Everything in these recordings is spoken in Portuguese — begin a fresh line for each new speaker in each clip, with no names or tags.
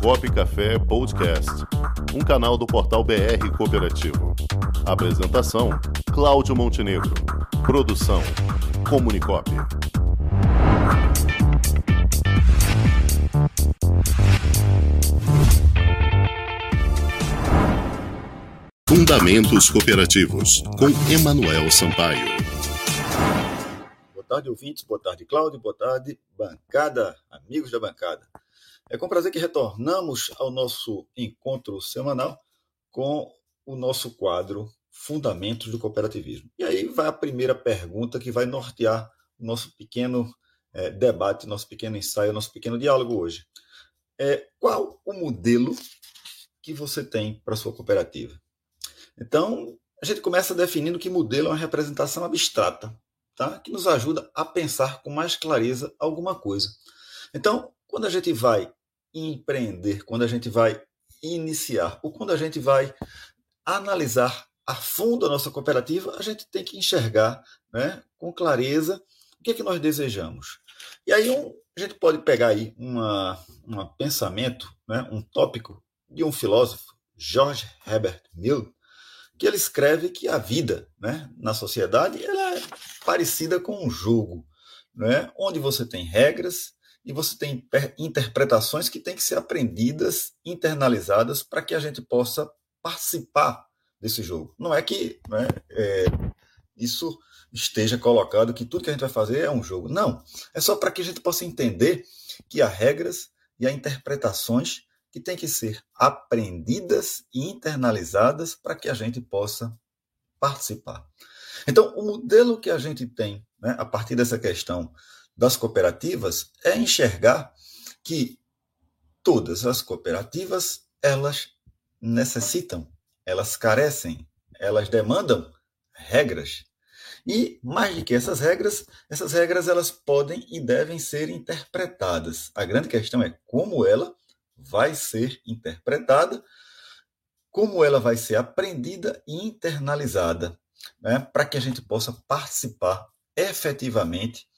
Comunicop Café Podcast, um canal do portal BR Cooperativo. Apresentação: Cláudio Montenegro. Produção: Comunicop. Fundamentos Cooperativos, com Emanuel Sampaio.
Boa tarde, ouvintes. Boa tarde, Cláudio. Boa tarde, bancada, amigos da bancada. É com prazer que retornamos ao nosso encontro semanal com o nosso quadro Fundamentos do Cooperativismo. E aí vai a primeira pergunta que vai nortear o nosso pequeno é, debate, nosso pequeno ensaio, nosso pequeno diálogo hoje. É, qual o modelo que você tem para sua cooperativa? Então, a gente começa definindo que modelo é uma representação abstrata, tá? que nos ajuda a pensar com mais clareza alguma coisa. Então, quando a gente vai empreender, quando a gente vai iniciar, ou quando a gente vai analisar a fundo a nossa cooperativa, a gente tem que enxergar né, com clareza o que é que nós desejamos. E aí um, a gente pode pegar aí uma, um pensamento, né, um tópico de um filósofo, George Herbert Mill, que ele escreve que a vida né, na sociedade ela é parecida com um jogo, né, onde você tem regras e você tem interpretações que têm que ser aprendidas, internalizadas, para que a gente possa participar desse jogo. Não é que né, é, isso esteja colocado que tudo que a gente vai fazer é um jogo. Não. É só para que a gente possa entender que há regras e há interpretações que têm que ser aprendidas e internalizadas para que a gente possa participar. Então, o modelo que a gente tem, né, a partir dessa questão das cooperativas, é enxergar que todas as cooperativas elas necessitam, elas carecem, elas demandam regras. E mais do que essas regras, essas regras elas podem e devem ser interpretadas. A grande questão é como ela vai ser interpretada, como ela vai ser aprendida e internalizada, né, para que a gente possa participar efetivamente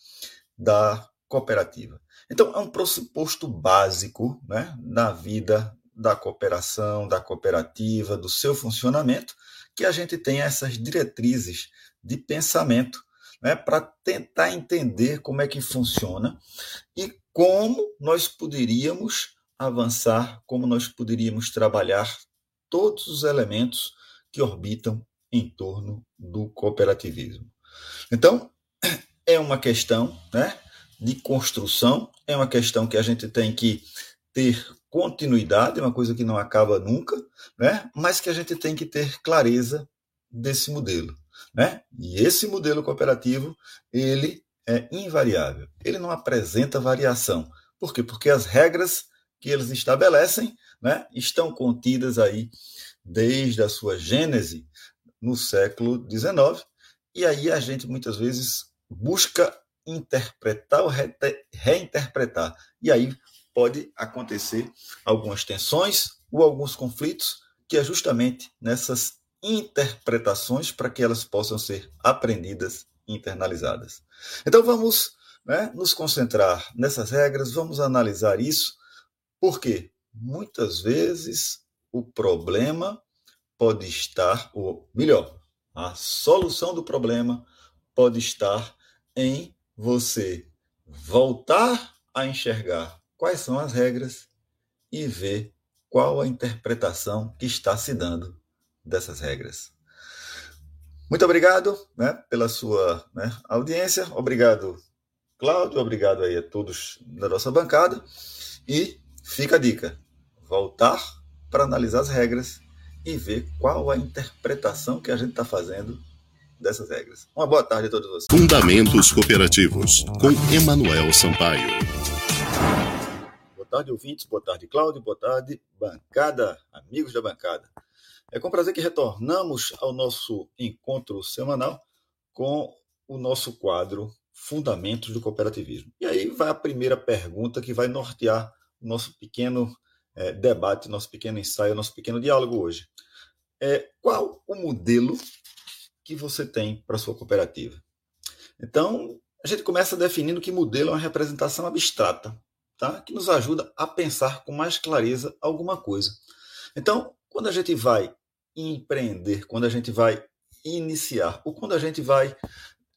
da cooperativa. Então, é um pressuposto básico né, na vida da cooperação, da cooperativa, do seu funcionamento, que a gente tenha essas diretrizes de pensamento né, para tentar entender como é que funciona e como nós poderíamos avançar, como nós poderíamos trabalhar todos os elementos que orbitam em torno do cooperativismo. Então, é uma questão né, de construção, é uma questão que a gente tem que ter continuidade, é uma coisa que não acaba nunca, né, mas que a gente tem que ter clareza desse modelo. Né? E esse modelo cooperativo, ele é invariável, ele não apresenta variação. Por quê? Porque as regras que eles estabelecem né, estão contidas aí desde a sua gênese no século XIX, e aí a gente muitas vezes busca interpretar ou reinterpretar. E aí pode acontecer algumas tensões ou alguns conflitos, que é justamente nessas interpretações para que elas possam ser aprendidas e internalizadas. Então vamos né, nos concentrar nessas regras, vamos analisar isso porque muitas vezes o problema pode estar, ou melhor, a solução do problema pode estar em você voltar a enxergar quais são as regras e ver qual a interpretação que está se dando dessas regras. Muito obrigado né, pela sua né, audiência. Obrigado, Cláudio. Obrigado aí a todos da nossa bancada. E Fica a dica: voltar para analisar as regras e ver qual a interpretação que a gente está fazendo dessas regras. Uma boa tarde a todos vocês.
Fundamentos Cooperativos, com Emanuel Sampaio.
Boa tarde, ouvintes. Boa tarde, Cláudio. Boa tarde, bancada, amigos da bancada. É com prazer que retornamos ao nosso encontro semanal com o nosso quadro Fundamentos do Cooperativismo. E aí vai a primeira pergunta que vai nortear nosso pequeno é, debate, nosso pequeno ensaio, nosso pequeno diálogo hoje. É, qual o modelo que você tem para sua cooperativa? Então, a gente começa definindo que modelo é uma representação abstrata, tá? que nos ajuda a pensar com mais clareza alguma coisa. Então, quando a gente vai empreender, quando a gente vai iniciar, ou quando a gente vai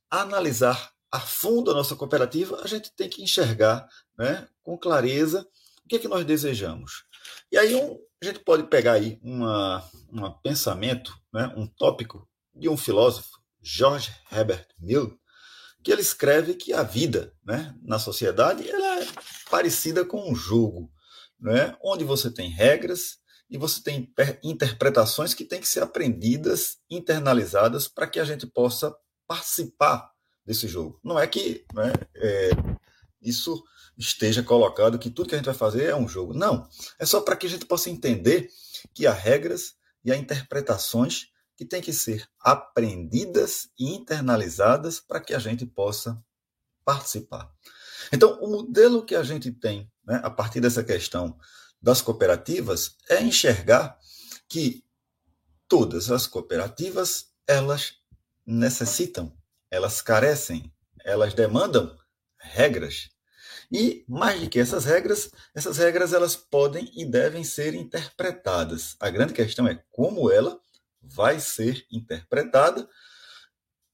analisar a fundo a nossa cooperativa, a gente tem que enxergar né, com clareza o que é que nós desejamos. E aí um, a gente pode pegar aí um pensamento, né, um tópico de um filósofo, George Herbert Mill, que ele escreve que a vida né, na sociedade ela é parecida com um jogo, né, onde você tem regras e você tem interpretações que têm que ser aprendidas, internalizadas, para que a gente possa participar desse jogo. Não é que né, é, isso esteja colocado que tudo que a gente vai fazer é um jogo. Não. É só para que a gente possa entender que há regras e há interpretações que têm que ser aprendidas e internalizadas para que a gente possa participar. Então, o modelo que a gente tem, né, a partir dessa questão das cooperativas, é enxergar que todas as cooperativas elas necessitam elas carecem, elas demandam regras. E mais do que essas regras, essas regras elas podem e devem ser interpretadas. A grande questão é como ela vai ser interpretada,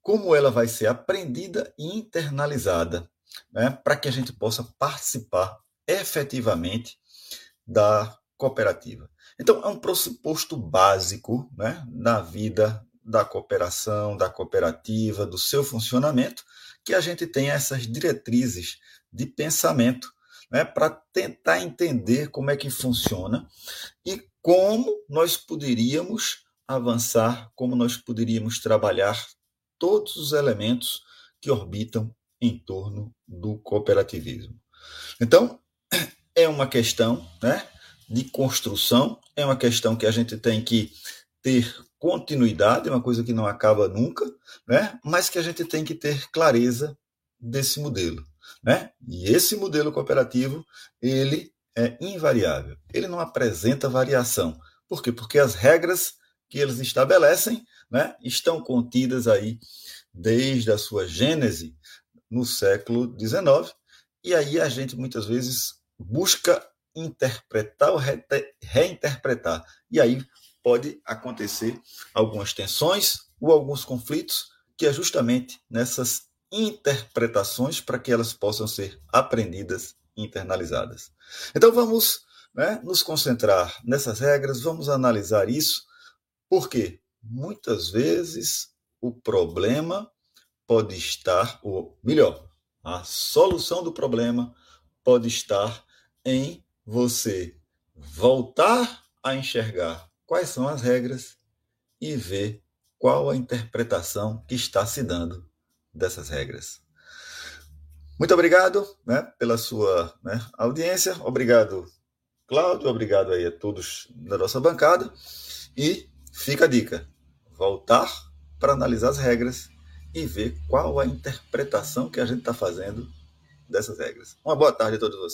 como ela vai ser aprendida e internalizada, né, para que a gente possa participar efetivamente da cooperativa. Então, é um pressuposto básico né, na vida da cooperação, da cooperativa, do seu funcionamento, que a gente tenha essas diretrizes de pensamento né, para tentar entender como é que funciona e como nós poderíamos avançar, como nós poderíamos trabalhar todos os elementos que orbitam em torno do cooperativismo. Então, é uma questão né, de construção, é uma questão que a gente tem que ter continuidade, é uma coisa que não acaba nunca, né? mas que a gente tem que ter clareza desse modelo. Né? E esse modelo cooperativo, ele é invariável, ele não apresenta variação. Por quê? Porque as regras que eles estabelecem né, estão contidas aí desde a sua gênese no século XIX, e aí a gente muitas vezes busca interpretar ou reinterpretar. E aí pode acontecer algumas tensões ou alguns conflitos, que é justamente nessas interpretações para que elas possam ser aprendidas e internalizadas. Então vamos né, nos concentrar nessas regras, vamos analisar isso, porque muitas vezes o problema pode estar, ou melhor, a solução do problema pode estar em você voltar a enxergar quais são as regras e ver qual a interpretação que está se dando dessas regras. Muito obrigado né, pela sua né, audiência. Obrigado, Cláudio. Obrigado aí a todos da nossa bancada. E fica a dica: voltar para analisar as regras e ver qual a interpretação que a gente está fazendo dessas regras. Uma boa tarde a todos vocês.